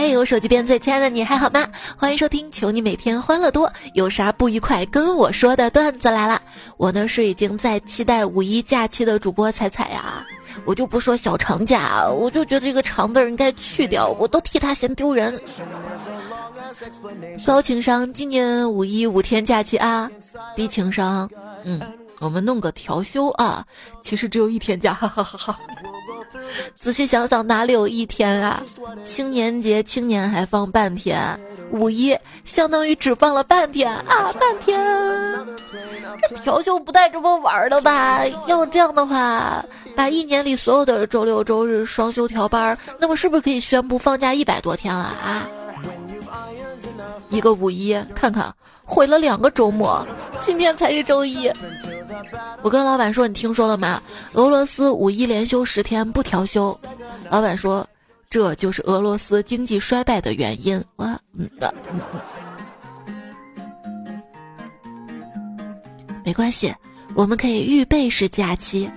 喂，我手机边最亲爱的你还好吗？欢迎收听，求你每天欢乐多，有啥不愉快跟我说的段子来了。我呢是已经在期待五一假期的主播彩彩呀，我就不说小长假，我就觉得这个长字应该去掉，我都替他嫌丢人。高情商，今年五一五天假期啊，低情商，嗯。我们弄个调休啊，其实只有一天假，哈哈哈哈。仔细想想，哪里有一天啊？青年节青年还放半天，五一相当于只放了半天啊，半天。调休不带这么玩的吧？要这样的话，把一年里所有的周六周日双休调班，那么是不是可以宣布放假一百多天了啊？一个五一，看看毁了两个周末，今天才是周一。我跟老板说：“你听说了吗？俄罗斯五一连休十天不调休。”老板说：“这就是俄罗斯经济衰败的原因。”我嗯的，没关系，我们可以预备式假期，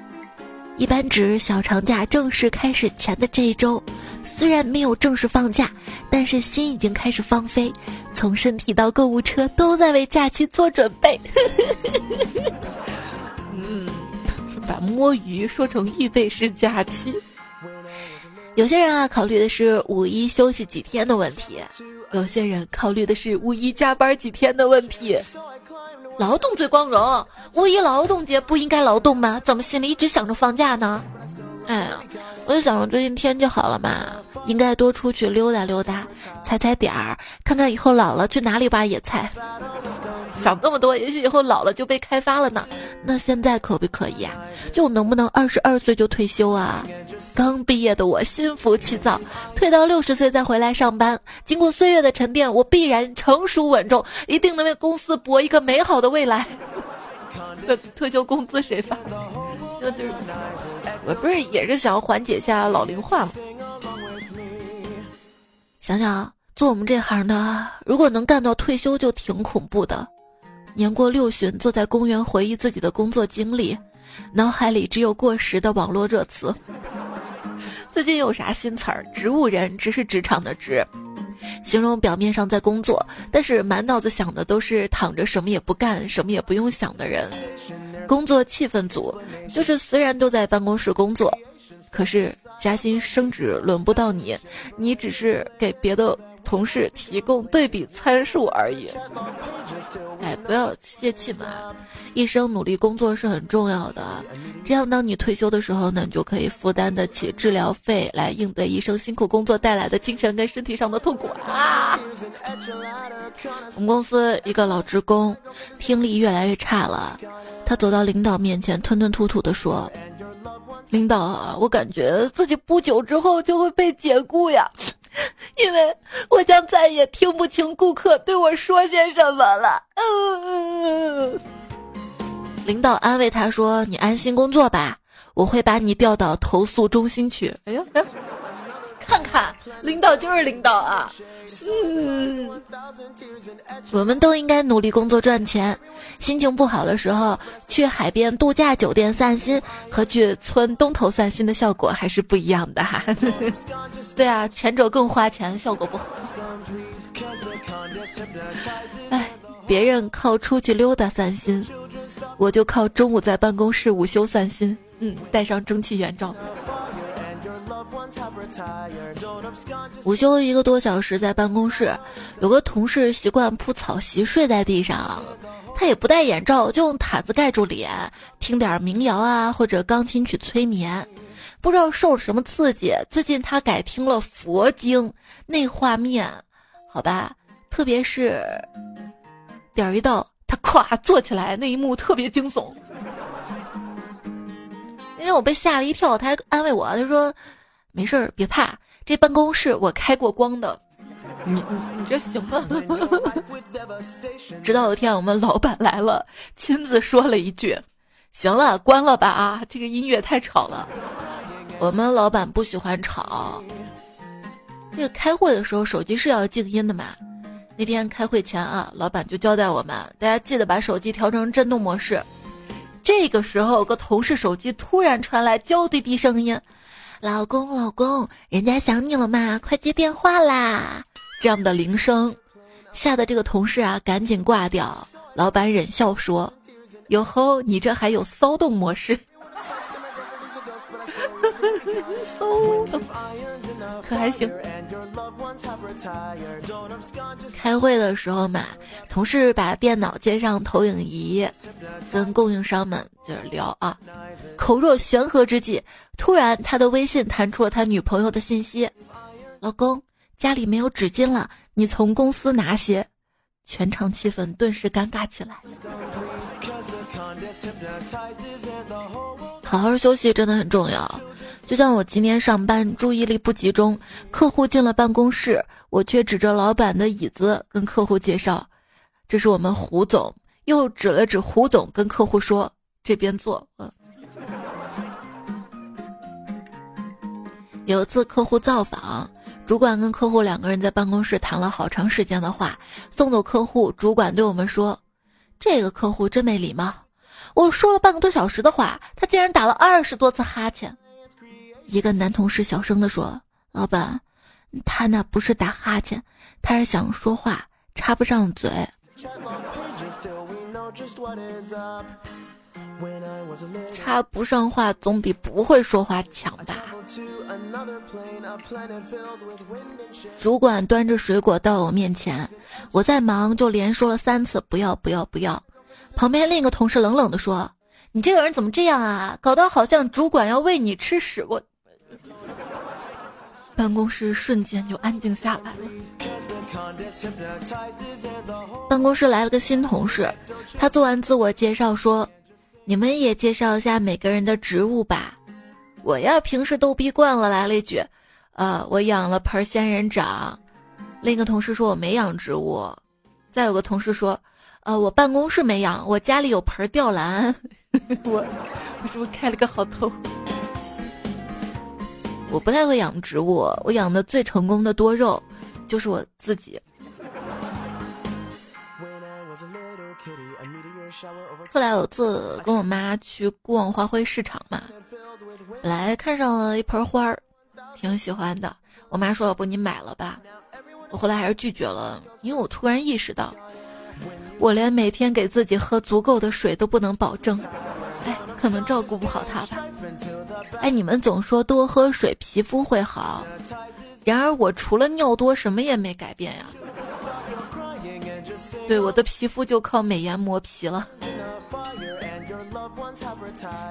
一般指小长假正式开始前的这一周。虽然没有正式放假，但是心已经开始放飞，从身体到购物车都在为假期做准备。嗯，把摸鱼说成预备式假期。有些人啊，考虑的是五一休息几天的问题；有些人考虑的是五一加班几天的问题。劳动最光荣，五一劳动节不应该劳动吗？怎么心里一直想着放假呢？哎呀，我就想着最近天气好了嘛，应该多出去溜达溜达，踩踩点儿，看看以后老了去哪里挖野菜。想那么多，也许以后老了就被开发了呢。那现在可不可以啊？就能不能二十二岁就退休啊？刚毕业的我心浮气躁，退到六十岁再回来上班。经过岁月的沉淀，我必然成熟稳重，一定能为公司搏一个美好的未来。那退休工资谁发？那就是。我不是也是想缓解一下老龄化吗？想想做我们这行的，如果能干到退休就挺恐怖的。年过六旬，坐在公园回忆自己的工作经历，脑海里只有过时的网络热词。最近有啥新词儿？植物人，只是职场的职。形容表面上在工作，但是满脑子想的都是躺着什么也不干、什么也不用想的人。工作气氛组就是虽然都在办公室工作，可是加薪升职轮不到你，你只是给别的。同事提供对比参数而已，哎，不要泄气嘛！一生努力工作是很重要的，这样当你退休的时候呢，你就可以负担得起治疗费，来应对一生辛苦工作带来的精神跟身体上的痛苦啊！我们公司一个老职工，听力越来越差了，他走到领导面前，吞吞吐吐地说：“领导啊，我感觉自己不久之后就会被解雇呀。” 因为我将再也听不清顾客对我说些什么了。嗯，领导安慰他说：“你安心工作吧，我会把你调到投诉中心去。”哎呀，看看，领导就是领导啊。嗯，我们都应该努力工作赚钱。心情不好的时候，去海边度假酒店散心，和去村东头散心的效果还是不一样的哈。对啊，前者更花钱，效果不好。哎，别人靠出去溜达散心，我就靠中午在办公室午休散心。嗯，带上蒸汽眼罩。午休一个多小时，在办公室，有个同事习惯铺草席睡在地上，他也不戴眼罩，就用毯子盖住脸，听点民谣啊或者钢琴曲催眠。不知道受了什么刺激，最近他改听了佛经，那画面，好吧，特别是点儿一到，他咵坐起来那一幕特别惊悚，因为我被吓了一跳，他还安慰我，他说。没事儿，别怕，这办公室我开过光的，你你你这行吗？直到有一天我们老板来了，亲自说了一句：“行了，关了吧啊，这个音乐太吵了。”我们老板不喜欢吵，这个开会的时候手机是要静音的嘛？那天开会前啊，老板就交代我们，大家记得把手机调成震动模式。这个时候，个同事手机突然传来娇滴滴声音。老公，老公，人家想你了嘛？快接电话啦！这样的铃声，吓得这个同事啊，赶紧挂掉。老板忍笑说：“哟吼，你这还有骚动模式。”骚动，可还行。开会的时候嘛，同事把电脑接上投影仪，跟供应商们就是聊啊。口若悬河之际，突然他的微信弹出了他女朋友的信息：“老公，家里没有纸巾了，你从公司拿些。”全场气氛顿时尴尬起来。好好休息真的很重要。就像我今天上班注意力不集中，客户进了办公室，我却指着老板的椅子跟客户介绍：“这是我们胡总。”又指了指胡总，跟客户说：“这边坐。”嗯。有一次客户造访，主管跟客户两个人在办公室谈了好长时间的话。送走客户，主管对我们说：“这个客户真没礼貌，我说了半个多小时的话，他竟然打了二十多次哈欠。”一个男同事小声地说：“老板，他那不是打哈欠，他是想说话插不上嘴。”插不上话总比不会说话强吧？主管端着水果到我面前，我在忙，就连说了三次不要不要不要。旁边另一个同事冷冷地说：“你这个人怎么这样啊？搞得好像主管要喂你吃屎！”我办公室瞬间就安静下来了。办公室来了个新同事，他做完自我介绍说。你们也介绍一下每个人的职务吧。我呀，平时逗逼惯了，来了一句：“呃，我养了盆仙人掌。”另一个同事说：“我没养植物。”再有个同事说：“呃，我办公室没养，我家里有盆吊兰。” 我我是不是开了个好头？我不太会养植物，我养的最成功的多肉就是我自己。后来有次跟我妈去逛花卉市场嘛，本来看上了一盆花儿，挺喜欢的。我妈说：“要不你买了吧。”我后来还是拒绝了，因为我突然意识到，我连每天给自己喝足够的水都不能保证，哎，可能照顾不好他吧。哎，你们总说多喝水皮肤会好，然而我除了尿多什么也没改变呀。对我的皮肤就靠美颜磨皮了。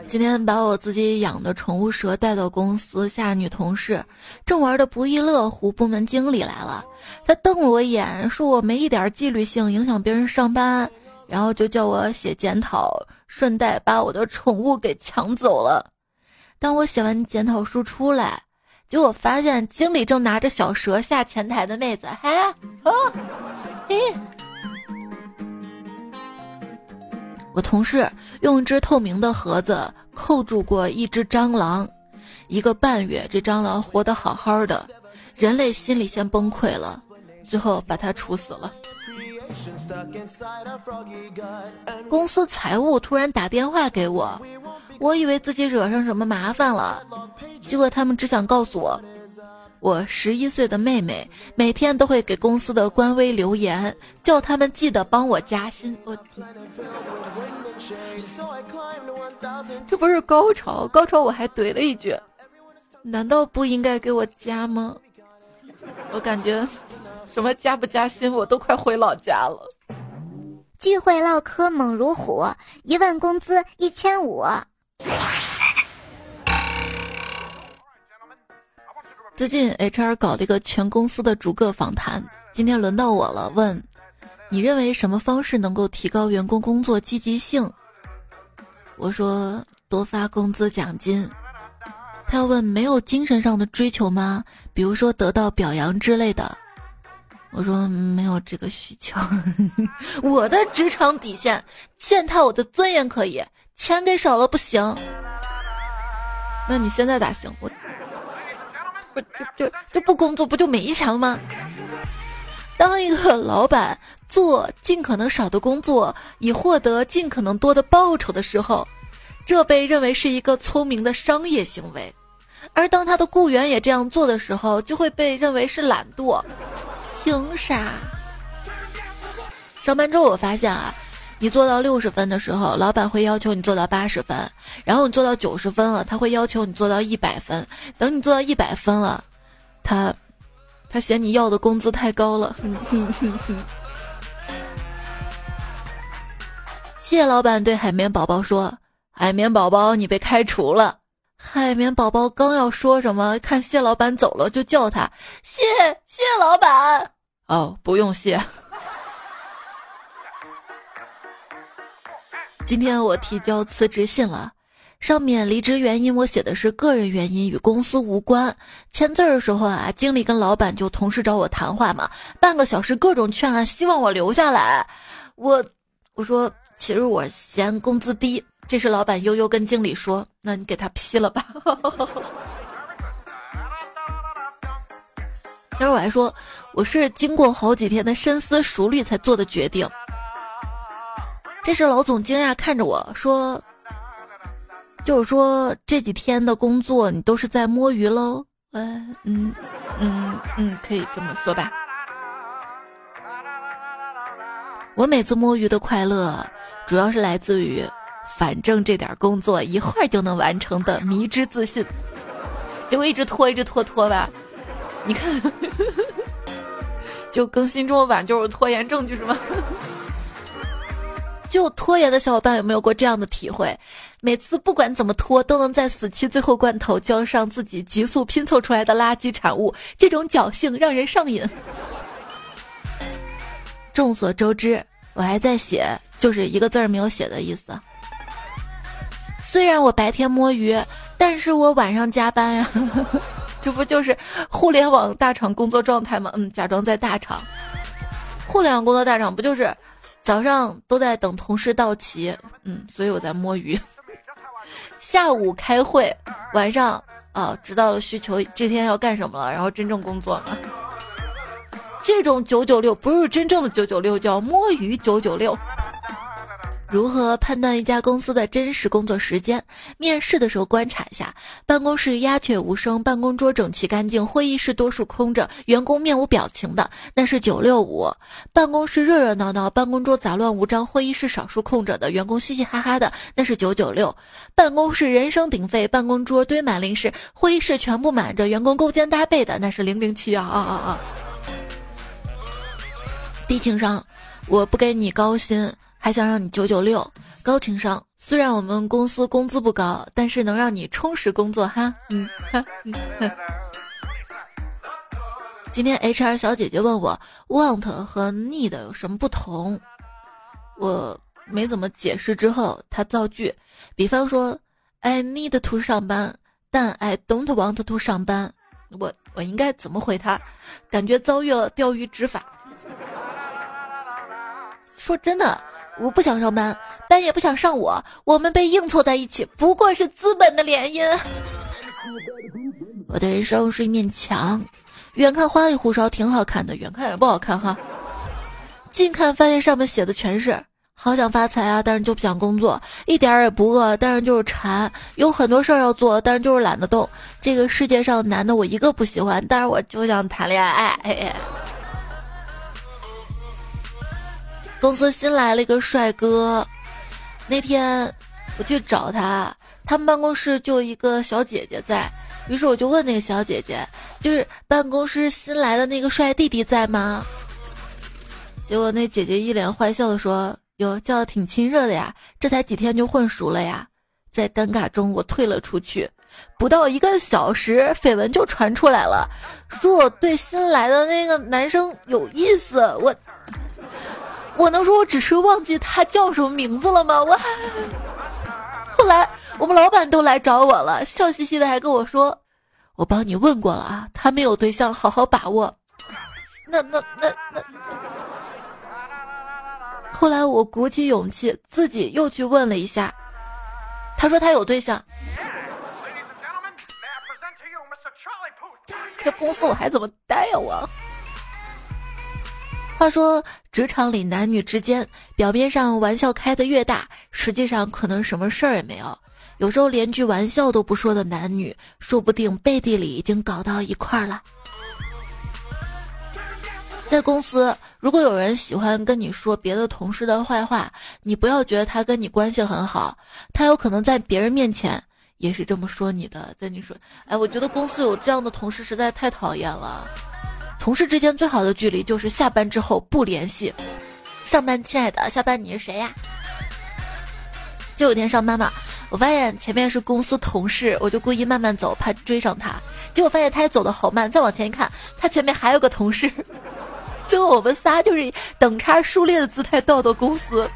今天把我自己养的宠物蛇带到公司，下女同事正玩的不亦乐乎，部门经理来了，他瞪了我一眼，说我没一点纪律性，影响别人上班，然后就叫我写检讨，顺带把我的宠物给抢走了。当我写完检讨书出来，结果发现经理正拿着小蛇下前台的妹子，嘿，啊，嘿。我同事用一只透明的盒子扣住过一只蟑螂，一个半月，这蟑螂活得好好的，人类心里先崩溃了，最后把它处死了。公司财务突然打电话给我，我以为自己惹上什么麻烦了，结果他们只想告诉我。我十一岁的妹妹每天都会给公司的官微留言，叫他们记得帮我加薪。我这不是高潮，高潮我还怼了一句：“难道不应该给我加吗？”我感觉什么加不加薪，我都快回老家了。聚会唠嗑猛如虎，一问工资一千五。最近 HR 搞了一个全公司的逐个访谈，今天轮到我了。问，你认为什么方式能够提高员工工作积极性？我说多发工资奖金。他要问没有精神上的追求吗？比如说得到表扬之类的。我说没有这个需求。我的职场底线，践踏我的尊严可以，钱给少了不行。那你现在咋行？我。不就就就不工作不就没钱了吗？当一个老板做尽可能少的工作，以获得尽可能多的报酬的时候，这被认为是一个聪明的商业行为。而当他的雇员也这样做的时候，就会被认为是懒惰。凭啥？上班之后我发现啊，你做到六十分的时候，老板会要求你做到八十分，然后你做到九十分了，他会要求你做到一百分。等你做到一百分了，他他嫌你要的工资太高了。谢老板对海绵宝宝说：“海绵宝宝，你被开除了。”海绵宝宝刚要说什么，看蟹老板走了，就叫他谢谢老板。哦，不用谢。今天我提交辞职信了，上面离职原因我写的是个人原因，与公司无关。签字的时候啊，经理跟老板就同时找我谈话嘛，半个小时各种劝啊，希望我留下来。我我说其实我嫌工资低。这时老板悠悠跟经理说：“那你给他批了吧。”待会我还说我是经过好几天的深思熟虑才做的决定。这时老总惊讶看着我说：“就是说这几天的工作你都是在摸鱼喽？”嗯嗯嗯嗯，可以这么说吧。我每次摸鱼的快乐，主要是来自于。反正这点工作一会儿就能完成的迷之自信，结果一直拖，一直拖拖吧。你看，就更新这么晚就是拖延证据是吗？就拖延的小伙伴有没有过这样的体会？每次不管怎么拖，都能在死期最后关头交上自己急速拼凑出来的垃圾产物，这种侥幸让人上瘾。众所周知，我还在写，就是一个字儿没有写的意思。虽然我白天摸鱼，但是我晚上加班呀，这不就是互联网大厂工作状态吗？嗯，假装在大厂，互联网工作大厂不就是早上都在等同事到齐，嗯，所以我在摸鱼。下午开会，晚上啊知道了需求，这天要干什么了，然后真正工作嘛。这种九九六不是真正的九九六，叫摸鱼九九六。如何判断一家公司的真实工作时间？面试的时候观察一下，办公室鸦雀无声，办公桌整齐干净，会议室多数空着，员工面无表情的，那是九六五；办公室热热闹闹，办公桌杂乱无章，会议室少数空着的，员工嘻嘻哈哈的，那是九九六；办公室人声鼎沸，办公桌堆满零食，会议室全部满着，员工勾肩搭背的，那是零零七啊啊啊啊！低情商，我不给你高薪。还想让你九九六，高情商。虽然我们公司工资不高，但是能让你充实工作哈。嗯，今天 HR 小姐姐问我 want 和 need 有什么不同，我没怎么解释。之后她造句，比方说 I need to 上班，但 I don't want to 上班。我我应该怎么回她？感觉遭遇了钓鱼执法。说真的。我不想上班，班也不想上我，我们被硬凑在一起，不过是资本的联姻。我的人生是一面墙，远看花里胡哨挺好看的，远看也不好看哈。近看发现上面写的全是好想发财啊，但是就不想工作，一点儿也不饿，但是就是馋，有很多事儿要做，但是就是懒得动。这个世界上男的我一个不喜欢，但是我就想谈恋爱。公司新来了一个帅哥，那天我去找他，他们办公室就一个小姐姐在，于是我就问那个小姐姐，就是办公室新来的那个帅弟弟在吗？结果那姐姐一脸坏笑的说：“哟，叫的挺亲热的呀，这才几天就混熟了呀。”在尴尬中我退了出去，不到一个小时，绯闻就传出来了，说我对新来的那个男生有意思，我。我能说我只是忘记他叫什么名字了吗？我 后来我们老板都来找我了，笑嘻嘻的还跟我说：“我帮你问过了啊，他没有对象，好好把握。”那那那那，后来我鼓起勇气自己又去问了一下，他说他有对象。这公司我还怎么待呀我？话说，职场里男女之间，表面上玩笑开得越大，实际上可能什么事儿也没有。有时候连句玩笑都不说的男女，说不定背地里已经搞到一块儿了。在公司，如果有人喜欢跟你说别的同事的坏话，你不要觉得他跟你关系很好，他有可能在别人面前也是这么说你的。在你说，哎，我觉得公司有这样的同事实在太讨厌了。同事之间最好的距离就是下班之后不联系。上班，亲爱的，下班你是谁呀？就有天上班嘛。我发现前面是公司同事，我就故意慢慢走，怕追上他。结果发现他也走的好慢，再往前一看，他前面还有个同事。最后我们仨就是等差数列的姿态到的公司。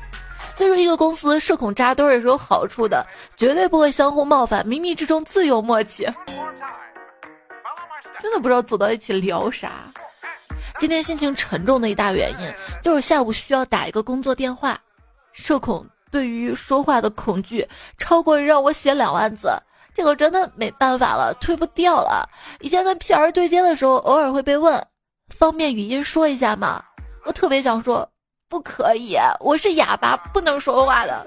所以说，一个公司社恐扎堆也是有好处的，绝对不会相互冒犯，冥冥之中自有默契。真的不知道走到一起聊啥。今天心情沉重的一大原因，就是下午需要打一个工作电话，社恐。对于说话的恐惧超过让我写两万字，这个真的没办法了，推不掉了。以前跟 P R 对接的时候，偶尔会被问，方便语音说一下吗？我特别想说，不可以，我是哑巴，不能说话的。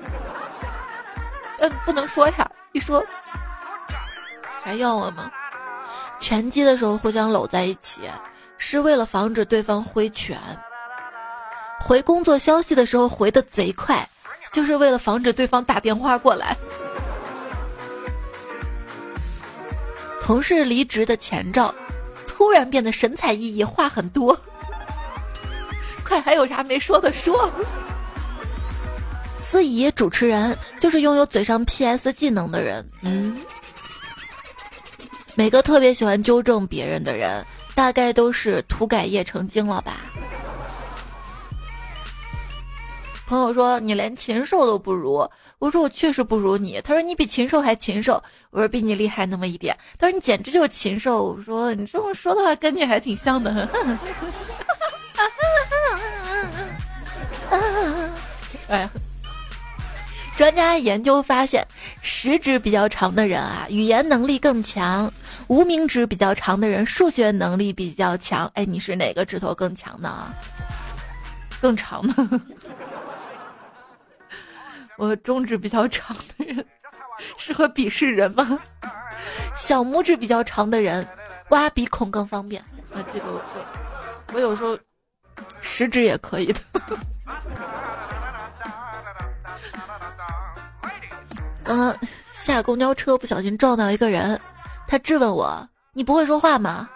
嗯，不能说呀，一说还要我吗？拳击的时候互相搂在一起，是为了防止对方挥拳。回工作消息的时候回的贼快。就是为了防止对方打电话过来。同事离职的前兆，突然变得神采奕奕，话很多。快，还有啥没说的说。司仪主持人就是拥有嘴上 PS 技能的人。嗯，每个特别喜欢纠正别人的人，大概都是涂改液成精了吧。朋友说你连禽兽都不如，我说我确实不如你。他说你比禽兽还禽兽，我说比你厉害那么一点。他说你简直就是禽兽，我说你这么说的话跟你还挺像的。哎，专家研究发现，食指比较长的人啊，语言能力更强；无名指比较长的人，数学能力比较强。哎，你是哪个指头更强呢？更长呢？我中指比较长的人适合鄙视人吗？小拇指比较长的人挖鼻孔更方便。啊，这个我会我有时候食指也可以的。嗯，下公交车不小心撞到一个人，他质问我：“你不会说话吗？”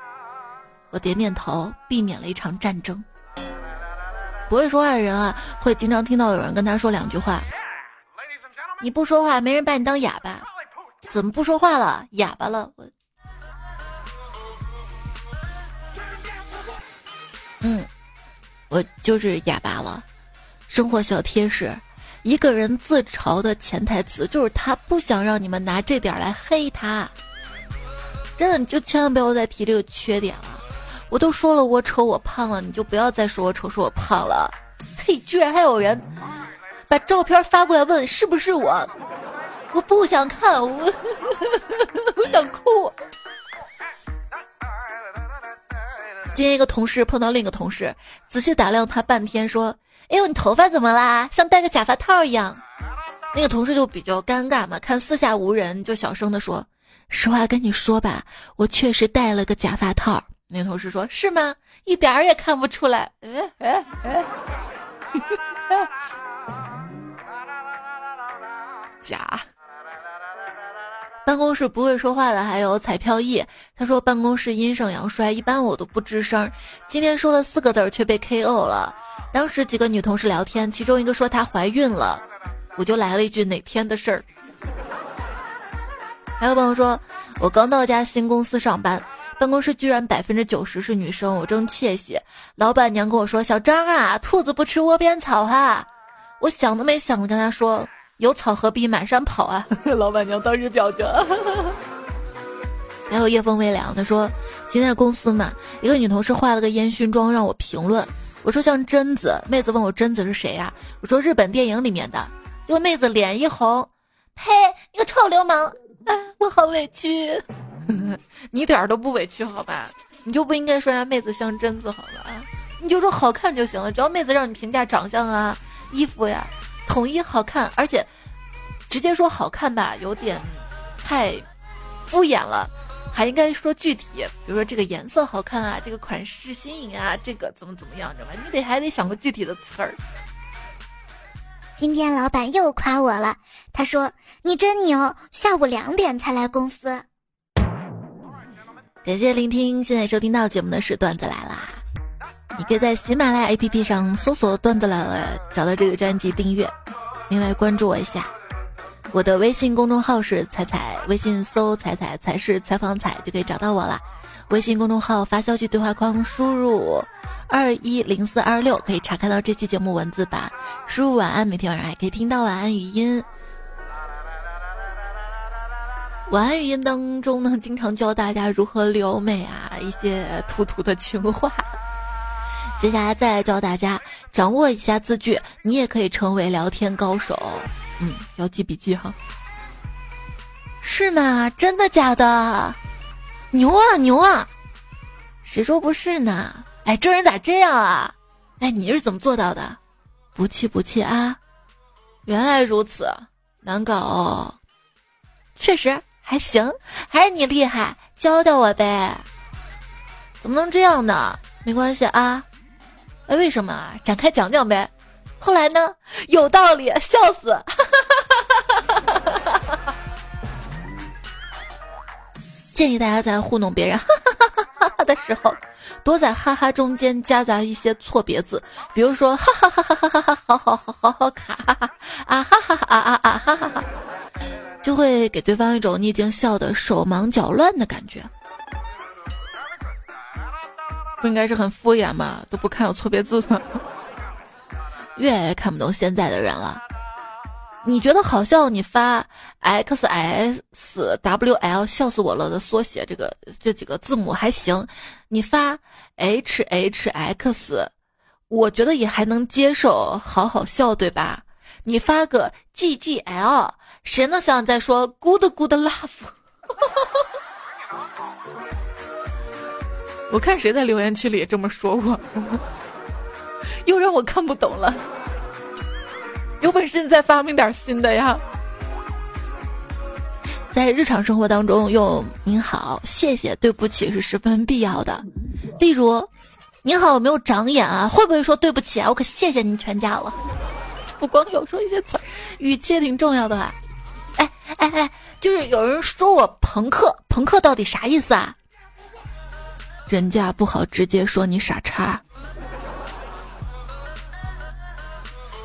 我点点头，避免了一场战争。不会说话的人啊，会经常听到有人跟他说两句话。你不说话，没人把你当哑巴。怎么不说话了？哑巴了？我，嗯，我就是哑巴了。生活小贴士：一个人自嘲的潜台词就是他不想让你们拿这点来黑他。真的，你就千万不要再提这个缺点了。我都说了我丑我胖了，你就不要再说我丑说我胖了。嘿，居然还有人。把照片发过来问是不是我？我不想看，我 我想哭。今天一个同事碰到另一个同事，仔细打量他半天，说：“哎呦，你头发怎么啦？像戴个假发套一样。”那个同事就比较尴尬嘛，看四下无人，就小声的说：“实话跟你说吧，我确实戴了个假发套。”那同事说：“是吗？一点儿也看不出来。”哎哎哎。假。办公室不会说话的还有彩票易，他说办公室阴盛阳衰，一般我都不吱声。今天说了四个字却被 KO 了。当时几个女同事聊天，其中一个说她怀孕了，我就来了一句哪天的事儿。还有朋友说，我刚到一家新公司上班，办公室居然百分之九十是女生，我正窃喜。老板娘跟我说：“小张啊，兔子不吃窝边草哈。”我想都没想的跟他说。有草何必满山跑啊！老板娘当时表情。还有夜风微凉，他说今天公司嘛，一个女同事化了个烟熏妆让我评论，我说像贞子，妹子问我贞子是谁呀？我说日本电影里面的，结果妹子脸一红，呸，你个臭流氓！哎，我好委屈，你一点都不委屈好吧？你就不应该说人家妹子像贞子好吧？你就说好看就行了，只要妹子让你评价长相啊、衣服呀。统一好看，而且直接说好看吧，有点太敷衍了，还应该说具体，比如说这个颜色好看啊，这个款式新颖啊，这个怎么怎么样，知道吧？你得还得想个具体的词儿。今天老板又夸我了，他说你真牛，下午两点才来公司。感谢聆听，现在收听到节目的是段子来啦。你可以在喜马拉雅 APP 上搜索“段子来了”，找到这个专辑订阅。另外关注我一下，我的微信公众号是彩彩，微信搜“彩彩才是采访彩”就可以找到我了。微信公众号发消息对话框输入二一零四二六，可以查看到这期节目文字版。输入晚安，每天晚上还可以听到晚安语音。晚安语音当中呢，经常教大家如何撩妹啊，一些土土的情话。接下来再来教大家掌握一下字句，你也可以成为聊天高手。嗯，要记笔记哈。是吗？真的假的？牛啊牛啊！谁说不是呢？哎，这人咋这样啊？哎，你是怎么做到的？不气不气啊！原来如此，难搞。哦。确实。还行，还是你厉害，教教我呗。怎么能这样呢？没关系啊。哎，为什么啊？展开讲讲呗。后来呢？有道理，笑死。建议大家在糊弄别人哈哈哈哈的时候，多在哈哈中间夹杂一些错别字，比如说 哈哈哈哈哈哈哈，好好好好好卡啊哈哈啊啊啊哈哈哈。就会给对方一种你已经笑得手忙脚乱的感觉，不应该是很敷衍吗？都不看有错别字的，越来越看不懂现在的人了。你觉得好笑，你发 x s w l 笑死我了的缩写，这个这几个字母还行。你发 h h x，我觉得也还能接受，好好笑，对吧？你发个 G G L，谁能想再说 Good Good Love？我看谁在留言区里这么说过，又让我看不懂了。有本事你再发明点新的呀！在日常生活当中用“您好”“谢谢”“对不起”是十分必要的。例如，“您好，有没有长眼啊？会不会说对不起啊？我可谢谢您全家了。”不光有说一些词，语气也挺重要的吧？哎哎哎，就是有人说我朋克，朋克到底啥意思啊？人家不好直接说你傻叉。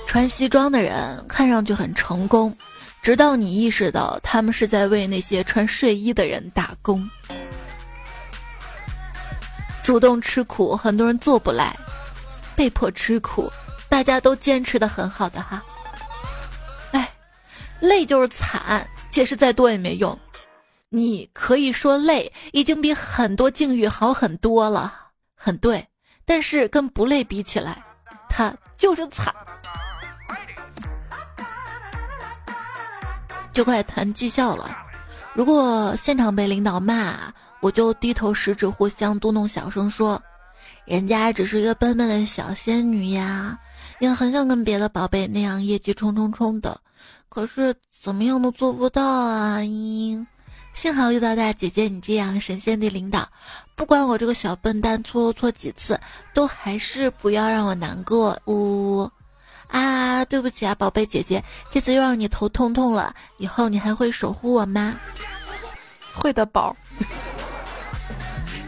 穿西装的人看上去很成功，直到你意识到他们是在为那些穿睡衣的人打工。主动吃苦，很多人做不来，被迫吃苦。大家都坚持的很好的哈，哎，累就是惨，解释再多也没用。你可以说累已经比很多境遇好很多了，很对。但是跟不累比起来，他就是惨。就快谈绩效了，如果现场被领导骂，我就低头十指互相嘟囔，小声说：“人家只是一个笨笨的小仙女呀。”也很想跟别的宝贝那样业绩冲冲冲的，可是怎么样都做不到啊！嘤，幸好遇到大姐姐你这样神仙的领导，不管我这个小笨蛋错错几次，都还是不要让我难过。呜啊，对不起啊，宝贝姐姐，这次又让你头痛痛了。以后你还会守护我吗？会的，宝。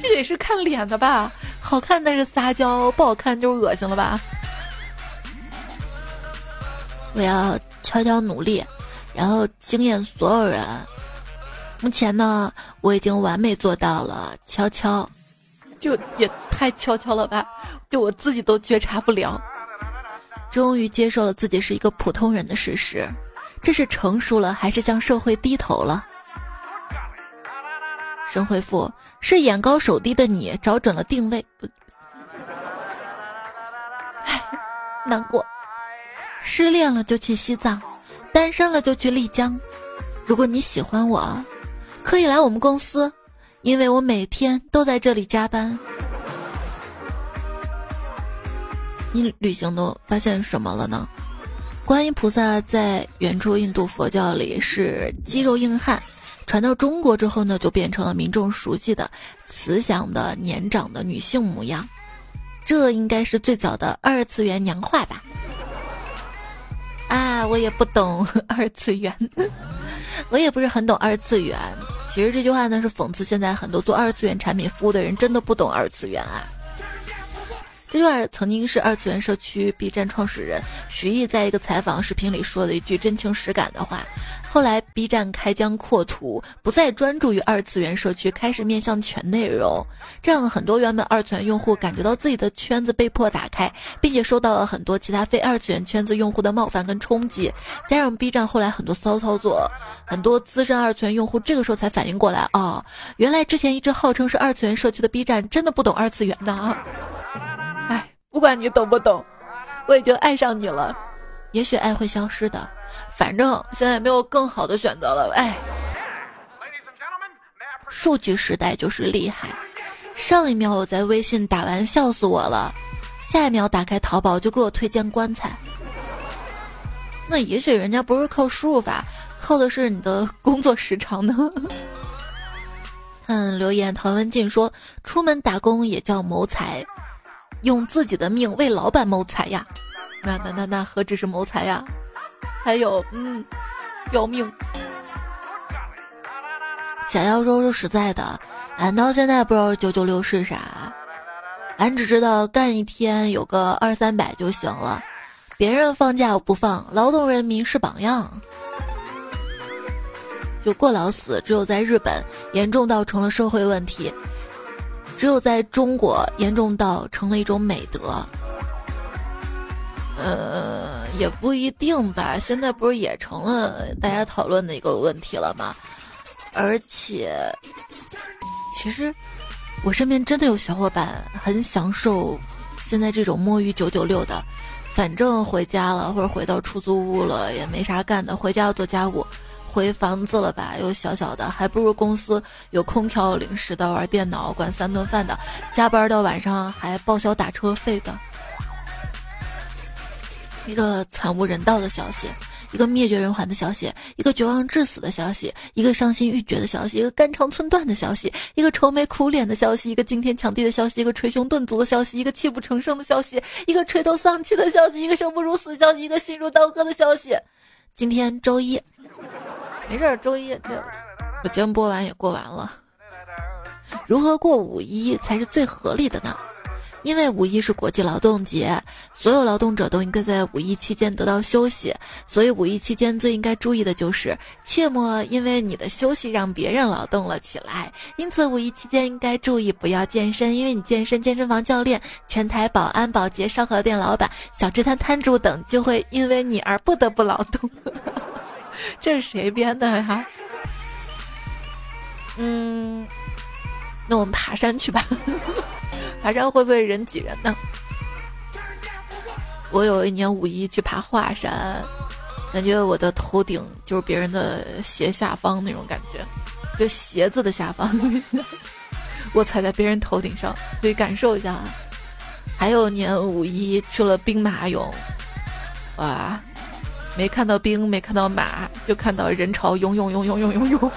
这也是看脸的吧？好看那是撒娇，不好看就是恶心了吧？我要悄悄努力，然后惊艳所有人。目前呢，我已经完美做到了悄悄，就也太悄悄了吧，就我自己都觉察不了。终于接受了自己是一个普通人的事实，这是成熟了还是向社会低头了？神回复是眼高手低的你找准了定位，不，唉，难过。失恋了就去西藏，单身了就去丽江。如果你喜欢我，可以来我们公司，因为我每天都在这里加班。你旅行都发现什么了呢？观音菩萨在原初印度佛教里是肌肉硬汉，传到中国之后呢，就变成了民众熟悉的慈祥的年长的女性模样。这应该是最早的二次元娘化吧？啊，我也不懂 二次元，我也不是很懂二次元。其实这句话呢是讽刺现在很多做二次元产品服务的人真的不懂二次元啊。这句话曾经是二次元社区 B 站创始人徐艺在一个采访视频里说的一句真情实感的话。后来 B 站开疆扩土，不再专注于二次元社区，开始面向全内容，这样很多原本二次元用户感觉到自己的圈子被迫打开，并且受到了很多其他非二次元圈子用户的冒犯跟冲击。加上 B 站后来很多骚操作，很多资深二次元用户这个时候才反应过来，哦，原来之前一直号称是二次元社区的 B 站真的不懂二次元呢。不管你懂不懂，我已经爱上你了。也许爱会消失的。反正现在没有更好的选择了，哎。数据时代就是厉害，上一秒我在微信打完笑死我了，下一秒打开淘宝就给我推荐棺材。那也许人家不是靠输入法，靠的是你的工作时长呢。看 留言，陶文静说：“出门打工也叫谋财，用自己的命为老板谋财呀。”那那那那何止是谋财呀？还有，嗯，要命！小妖说：“说实在的，俺到现在不知道九九六是啥，俺只知道干一天有个二三百就行了。别人放假我不放，劳动人民是榜样。就过劳死，只有在日本严重到成了社会问题，只有在中国严重到成了一种美德。”呃，也不一定吧。现在不是也成了大家讨论的一个问题了吗？而且，其实我身边真的有小伙伴很享受现在这种摸鱼九九六的。反正回家了，或者回到出租屋了，也没啥干的，回家要做家务；回房子了吧，又小小的，还不如公司有空调、零食的，玩电脑、管三顿饭的，加班到晚上还报销打车费的。一个惨无人道的消息，一个灭绝人寰的消息，一个绝望致死的消息，一个伤心欲绝的消息，一个肝肠寸断的消息，一个愁眉苦脸的消息，一个惊天抢地的消息，一个捶胸顿足的消息，一个泣不成声的消息，一个垂头丧气的消息，一个生不如死的消息，一个心如刀割的消息。今天周一，没事儿，周一就我节目播完也过完了。如何过五一才是最合理的呢？因为五一是国际劳动节，所有劳动者都应该在五一期间得到休息，所以五一期间最应该注意的就是，切莫因为你的休息让别人劳动了起来。因此，五一期间应该注意不要健身，因为你健身，健身房教练、前台保安、保洁、烧烤店老板、小吃摊摊主等就会因为你而不得不劳动。这是谁编的呀？嗯，那我们爬山去吧。爬山会不会人挤人呢？我有一年五一去爬华山，感觉我的头顶就是别人的鞋下方那种感觉，就鞋子的下方，我踩在别人头顶上，可以感受一下。还有年五一去了兵马俑，哇，没看到兵，没看到马，就看到人潮涌涌涌涌涌涌涌。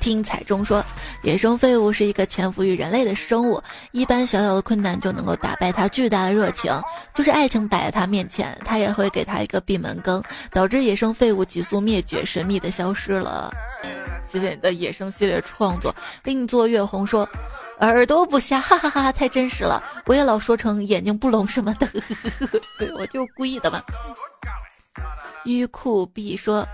听彩中说。野生废物是一个潜伏于人类的生物，一般小小的困难就能够打败它巨大的热情。就是爱情摆在他面前，他也会给他一个闭门羹，导致野生废物急速灭绝，神秘的消失了。谢谢你的野生系列创作。另作月红说：“耳朵不瞎，哈哈哈哈，太真实了。我也老说成眼睛不聋什么的，对 我就故意的嘛。”玉酷 B 说：“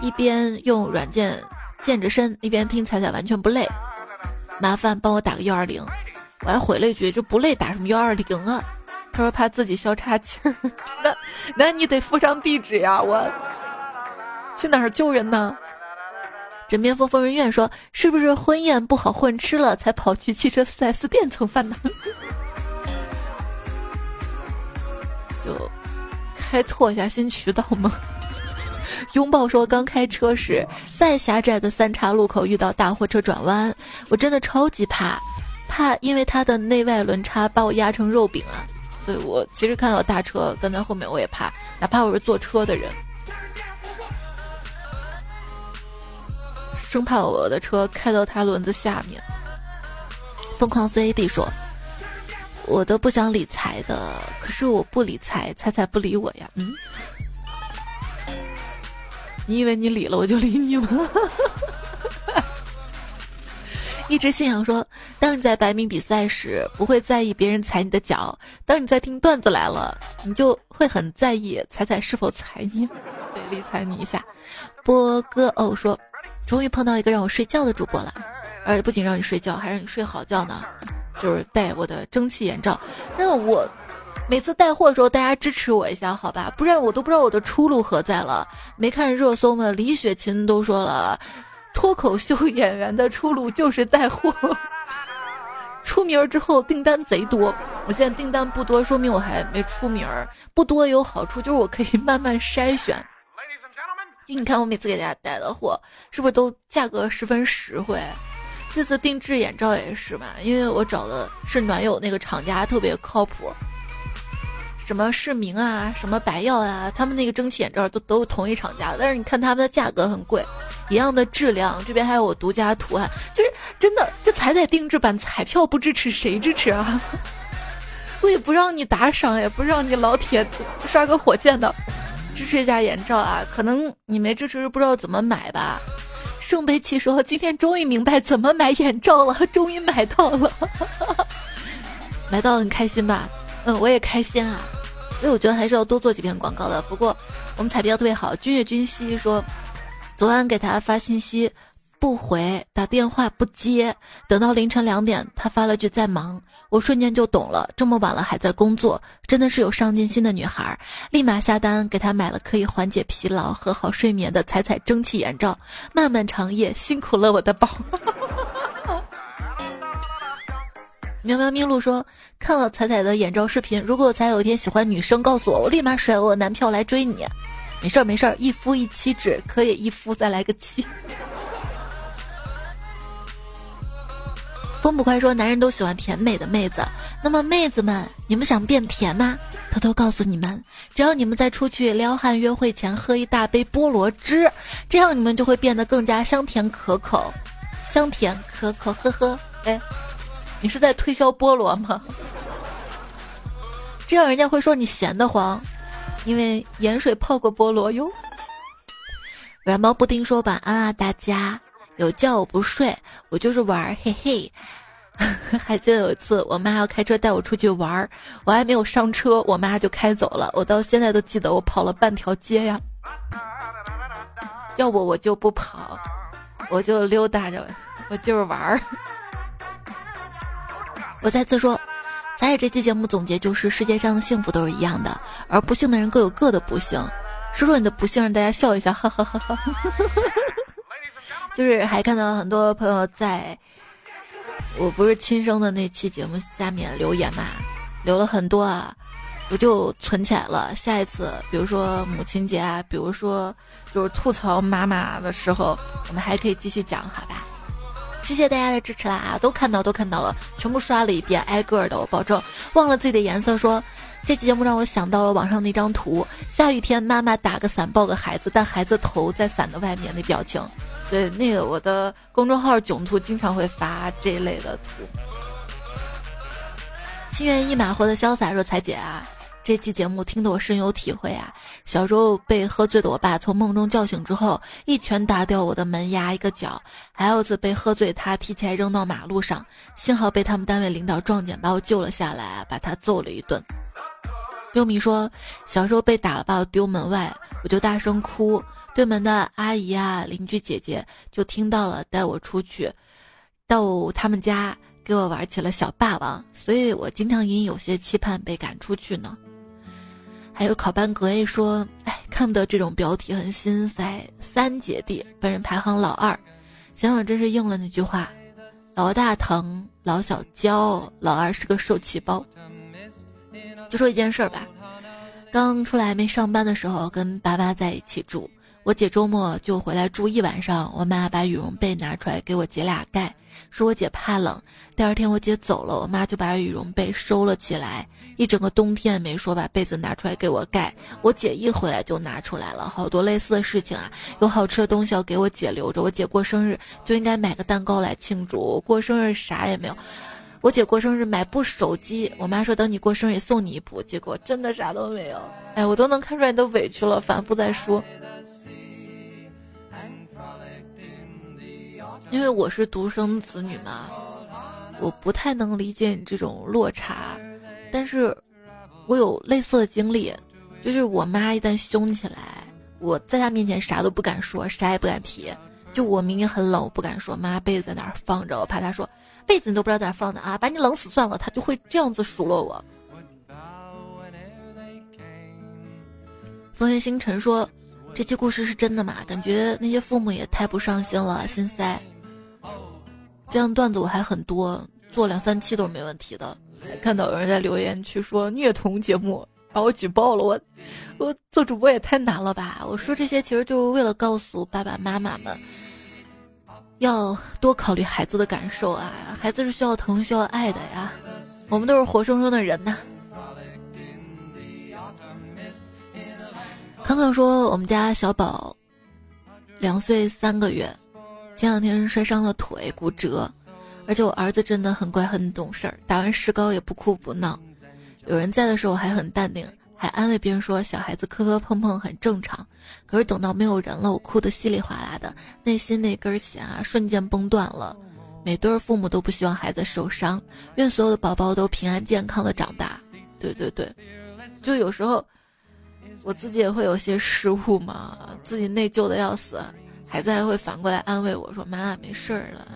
一边用软件。”健着身一边听彩彩完全不累，麻烦帮我打个幺二零，我还回了一句这不累打什么幺二零啊？他说怕自己消岔气儿，那那你得附上地址呀，我去哪儿救人呢？枕边风疯人院说是不是婚宴不好混吃了才跑去汽车 4S 店蹭饭呢？就开拓一下新渠道吗？拥抱说：“刚开车时，在狭窄的三岔路口遇到大货车转弯，我真的超级怕，怕因为它的内外轮差把我压成肉饼啊！所以我其实看到大车跟在后面我也怕，哪怕我是坐车的人。”生怕我的车开到他轮子下面。疯狂 CAD 说：“我都不想理财的，可是我不理财，财财不理我呀。”嗯，你以为你理了我就理你吗？一直信仰说，当你在百米比赛时，不会在意别人踩你的脚；当你在听段子来了，你就会很在意踩踩是否踩你。对，理睬你一下。波哥哦说，终于碰到一个让我睡觉的主播了，而且不仅让你睡觉，还让你睡好觉呢。就是戴我的蒸汽眼罩。那我每次带货的时候，大家支持我一下，好吧？不然我都不知道我的出路何在了。没看热搜吗？李雪琴都说了。脱口秀演员的出路就是带货，出名儿之后订单贼多。我现在订单不多，说明我还没出名儿。不多有好处，就是我可以慢慢筛选。就你看我每次给大家带的货，是不是都价格十分实惠？这次定制眼罩也是嘛，因为我找的是暖友那个厂家，特别靠谱。什么视明啊，什么白药啊，他们那个蒸汽眼罩都都是同一厂家，但是你看他们的价格很贵，一样的质量，这边还有我独家图案，就是真的，这彩彩定制版彩票不支持谁支持啊？我也不让你打赏，也不让你老铁刷个火箭的，支持一下眼罩啊！可能你没支持，不知道怎么买吧？圣杯七说今天终于明白怎么买眼罩了，终于买到了，买到很开心吧？嗯，我也开心啊，所以我觉得还是要多做几篇广告的。不过我们彩票特别好，君越君熙说，昨晚给他发信息不回，打电话不接，等到凌晨两点，他发了句在忙，我瞬间就懂了，这么晚了还在工作，真的是有上进心的女孩。立马下单给他买了可以缓解疲劳和好睡眠的彩彩蒸汽眼罩，漫漫长夜辛苦了我的宝。喵喵咪露说：“看了彩彩的眼罩视频，如果彩有一天喜欢女生，告诉我，我立马甩我男票来追你。没事儿没事儿，一夫一妻制，可以一夫再来个妻。”风不快说：“男人都喜欢甜美的妹子，那么妹子们，你们想变甜吗？偷偷告诉你们，只要你们在出去撩汉约会前喝一大杯菠萝汁，这样你们就会变得更加香甜可口，香甜可口，呵呵，哎。”你是在推销菠萝吗？这样人家会说你闲得慌，因为盐水泡过菠萝哟。软毛布丁说晚安啊，大家有觉我不睡，我就是玩，嘿嘿。还记得有一次，我妈要开车带我出去玩，我还没有上车，我妈就开走了。我到现在都记得，我跑了半条街呀。要不我就不跑，我就溜达着，我就是玩儿。我再次说，咱也这期节目总结就是世界上的幸福都是一样的，而不幸的人各有各的不幸。说说你的不幸，让大家笑一下，哈哈哈哈。就是还看到很多朋友在，我不是亲生的那期节目下面留言嘛，留了很多啊，我就存起来了。下一次，比如说母亲节啊，比如说就是吐槽妈妈的时候，我们还可以继续讲，好吧？谢谢大家的支持啦！都看到，都看到了，全部刷了一遍，挨个的，我保证。忘了自己的颜色，说这期节目让我想到了网上那张图：下雨天，妈妈打个伞抱个孩子，但孩子头在伞的外面，那表情。对，那个我的公众号囧图经常会发这类的图。心猿意马活得潇洒说：“彩姐啊。”这期节目听得我深有体会啊！小时候被喝醉的我爸从梦中叫醒之后，一拳打掉我的门牙一个角；还有次被喝醉他提起来扔到马路上，幸好被他们单位领导撞见把我救了下来，把他揍了一顿。六米说，小时候被打了把我丢门外，我就大声哭，对门的阿姨啊、邻居姐姐就听到了，带我出去，到他们家给我玩起了小霸王，所以我经常隐有些期盼被赶出去呢。还有考班格 A 说：“哎，看不得这种标题，很心塞。三姐弟，本人排行老二，想想真是应了那句话：老大疼，老小娇，老二是个受气包。”就说一件事儿吧，刚出来没上班的时候，跟爸爸在一起住，我姐周末就回来住一晚上，我妈把羽绒被拿出来给我姐俩盖，说我姐怕冷。第二天我姐走了，我妈就把羽绒被收了起来，一整个冬天也没说把被子拿出来给我盖。我姐一回来就拿出来了，好多类似的事情啊，有好吃的东西要给我姐留着，我姐过生日就应该买个蛋糕来庆祝，过生日啥也没有。我姐过生日买部手机，我妈说等你过生日送你一部，结果真的啥都没有。哎，我都能看出来你都委屈了，反复在说。因为我是独生子女嘛，我不太能理解你这种落差，但是，我有类似的经历，就是我妈一旦凶起来，我在她面前啥都不敢说，啥也不敢提。就我明明很冷，我不敢说，妈被子在哪儿放着，我怕她说被子你都不知道在哪放的啊，把你冷死算了，她就会这样子数落我。风月星辰说，这期故事是真的吗？感觉那些父母也太不上心了，心塞。这样段子我还很多，做两三期都是没问题的。还看到有人在留言区说虐童节目，把我举报了。我，我做主播也太难了吧？我说这些其实就是为了告诉爸爸妈妈们，要多考虑孩子的感受啊！孩子是需要疼、需要爱的呀。我们都是活生生的人呐。康康说我们家小宝两岁三个月。前两天摔伤了腿，骨折，而且我儿子真的很乖很懂事儿，打完石膏也不哭不闹。有人在的时候还很淡定，还安慰别人说小孩子磕磕碰碰很正常。可是等到没有人了，我哭得稀里哗啦的，内心那根弦啊瞬间崩断了。每对父母都不希望孩子受伤，愿所有的宝宝都平安健康的长大。对对对，就有时候我自己也会有些失误嘛，自己内疚的要死。孩子还会反过来安慰我说：“妈，没事儿了。”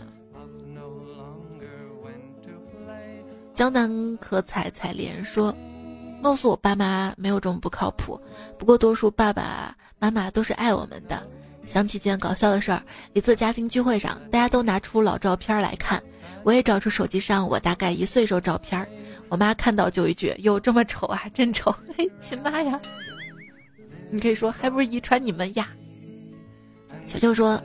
江南可采采莲说：“貌似我爸妈没有这么不靠谱，不过多数爸爸妈妈都是爱我们的。”想起件搞笑的事儿，一次家庭聚会上，大家都拿出老照片来看，我也找出手机上我大概一岁时候照片，我妈看到就一句：“哟，这么丑啊，真丑！” 嘿，亲妈呀，你可以说还不是遗传你们呀。小舅说：“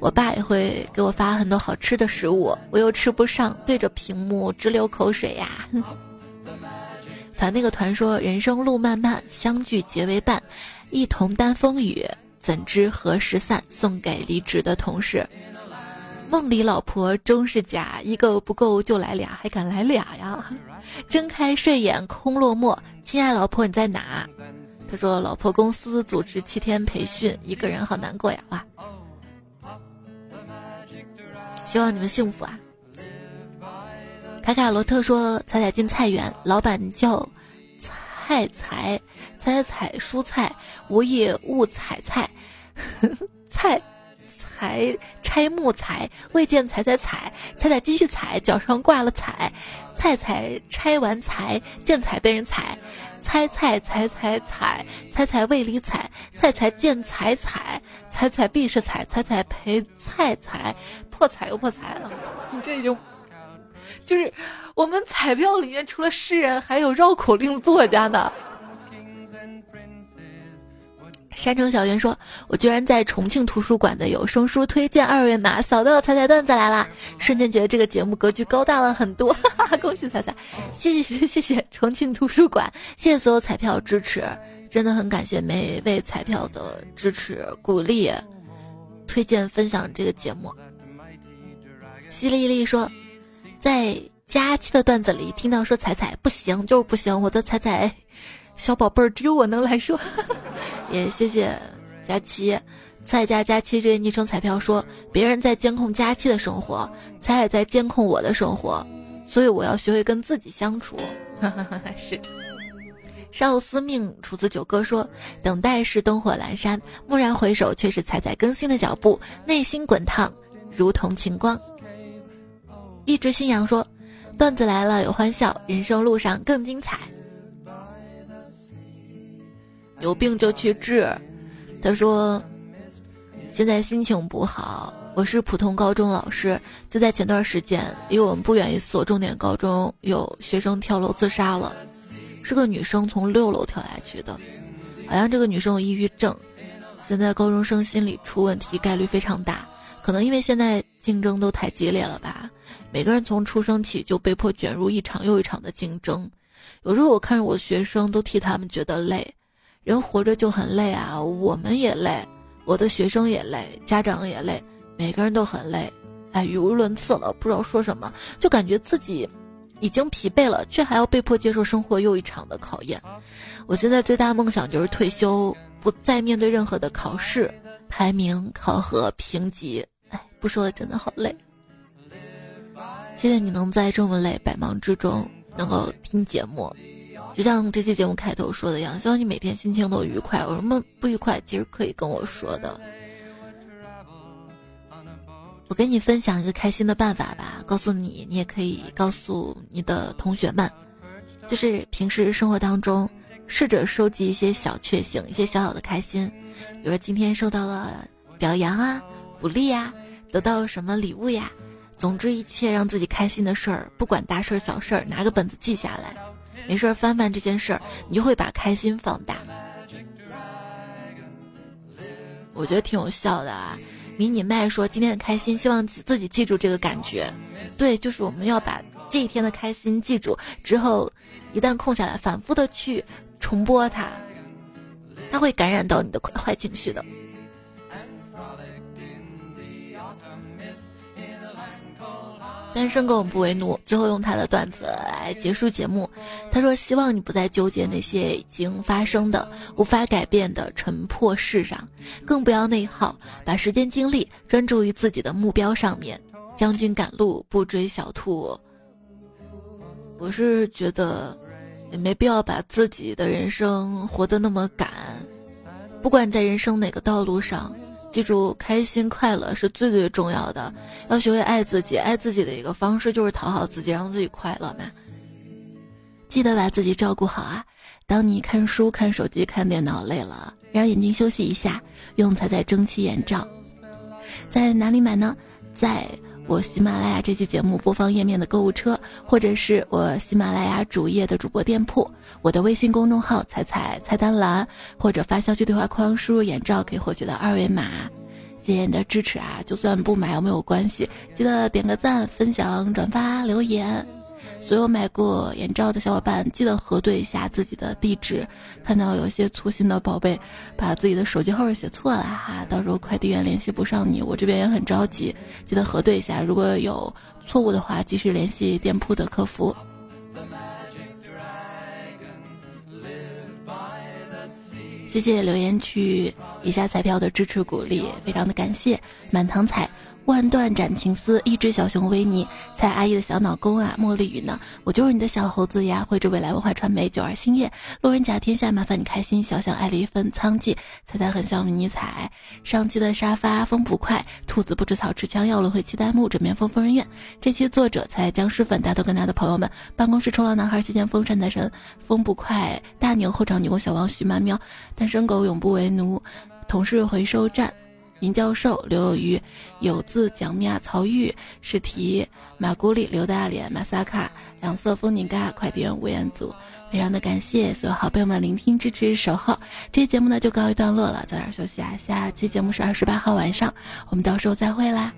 我爸也会给我发很多好吃的食物，我又吃不上，对着屏幕直流口水呀。”团那个团说：“人生路漫漫，相聚结为伴，一同担风雨，怎知何时散？”送给离职的同事。梦里老婆终是假，一个不够就来俩，还敢来俩呀？睁开睡眼空落寞，亲爱老婆你在哪？他说：“老婆公司组织七天培训，一个人好难过呀！哇，希望你们幸福啊！”卡卡罗特说：“彩彩进菜园，老板叫菜采，采采蔬菜，我也误采菜，菜。”才拆木材，未见采采采，采采继续采，脚上挂了彩，菜菜拆完财，见彩被人踩，猜猜猜猜猜，猜猜未理睬，菜菜见彩彩，彩彩必是彩，彩彩陪菜彩，破彩又破彩了，你这已经，就是我们彩票里面除了诗人，还有绕口令作家呢。山城小圆说：“我居然在重庆图书馆的有声书推荐二维码扫到彩彩段子来了，瞬间觉得这个节目格局高大了很多，哈哈！恭喜彩彩，谢谢谢谢重庆图书馆，谢谢所有彩票支持，真的很感谢每位彩票的支持鼓励，推荐分享这个节目。”淅沥沥说：“在佳期的段子里听到说彩彩不行就是不行，我的彩彩。”小宝贝儿，只有我能来说，也谢谢佳期，蔡家佳期这昵称彩票说，别人在监控佳期的生活，彩彩在监控我的生活，所以我要学会跟自己相处。是，少司命出自九哥说，等待是灯火阑珊，蓦然回首，却是彩彩更新的脚步，内心滚烫，如同晴光。一直信仰说，段子来了有欢笑，人生路上更精彩。有病就去治，他说，现在心情不好。我是普通高中老师，就在前段时间，离我们不远一所重点高中有学生跳楼自杀了，是个女生从六楼跳下去的，好像这个女生有抑郁症。现在高中生心理出问题概率非常大，可能因为现在竞争都太激烈了吧？每个人从出生起就被迫卷入一场又一场的竞争。有时候我看着我学生，都替他们觉得累。人活着就很累啊，我们也累，我的学生也累，家长也累，每个人都很累。哎，语无伦次了，不知道说什么，就感觉自己已经疲惫了，却还要被迫接受生活又一场的考验。我现在最大的梦想就是退休。不再面对任何的考试、排名、考核、评级，哎，不说了，真的好累。谢谢你能在这么累、百忙之中能够听节目，就像这期节目开头说的一样，希望你每天心情都愉快。有什么不愉快，其实可以跟我说的。我跟你分享一个开心的办法吧，告诉你，你也可以告诉你的同学们，就是平时生活当中。试着收集一些小确幸，一些小小的开心，比如说今天受到了表扬啊、鼓励呀，得到什么礼物呀，总之一切让自己开心的事儿，不管大事儿小事儿，拿个本子记下来，没事翻翻这件事儿，你就会把开心放大。我觉得挺有效的啊！迷你麦说今天很开心，希望自己记住这个感觉。对，就是我们要把这一天的开心记住，之后一旦空下来，反复的去。重播它，它会感染到你的坏情绪的。单身狗不为奴，最后用他的段子来结束节目。他说：“希望你不再纠结那些已经发生的、无法改变的尘破事上，更不要内耗，把时间精力专注于自己的目标上面。将军赶路，不追小兔。”我是觉得。也没必要把自己的人生活得那么赶，不管在人生哪个道路上，记住开心快乐是最最重要的。要学会爱自己，爱自己的一个方式就是讨好自己，让自己快乐嘛。记得把自己照顾好啊！当你看书、看手机、看电脑累了，让眼睛休息一下，用彩彩蒸汽眼罩。在哪里买呢？在。我喜马拉雅这期节目播放页面的购物车，或者是我喜马拉雅主页的主播店铺，我的微信公众号“彩彩”菜单栏，或者发消息对话框输入“眼罩”可以获取到二维码。谢谢你的支持啊！就算不买也没有关系，记得点个赞、分享、转发、留言。所有买过眼罩的小伙伴，记得核对一下自己的地址。看到有些粗心的宝贝，把自己的手机号写错了哈，到时候快递员联系不上你，我这边也很着急。记得核对一下，如果有错误的话，及时联系店铺的客服。谢谢留言区以下彩票的支持鼓励，非常的感谢满堂彩。万段斩情丝，一只小熊维尼，蔡阿姨的小脑公啊，茉莉雨呢？我就是你的小猴子呀！绘制未来文化传媒九二星夜，路人甲天下，麻烦你开心。小象爱了一份仓记，猜猜很像迷你彩。上期的沙发风不快，兔子不知草吃枪药，轮回期待木枕边风疯人院。这期作者才僵尸粉，大头跟他的朋友们，办公室冲浪男孩，期间风扇男神，风不快，大牛后场女工小王徐曼喵，单身狗永不为奴，同事回收站。银教授、刘有余、有字蒋米娅、曹玉、史提、马古里、刘大脸、马萨卡、两色风景嘎、快递员吴彦祖，非常的感谢所有好朋友们聆听、支持、守候。这期节目呢就告一段落了，早点休息啊！下期节目是二十八号晚上，我们到时候再会啦，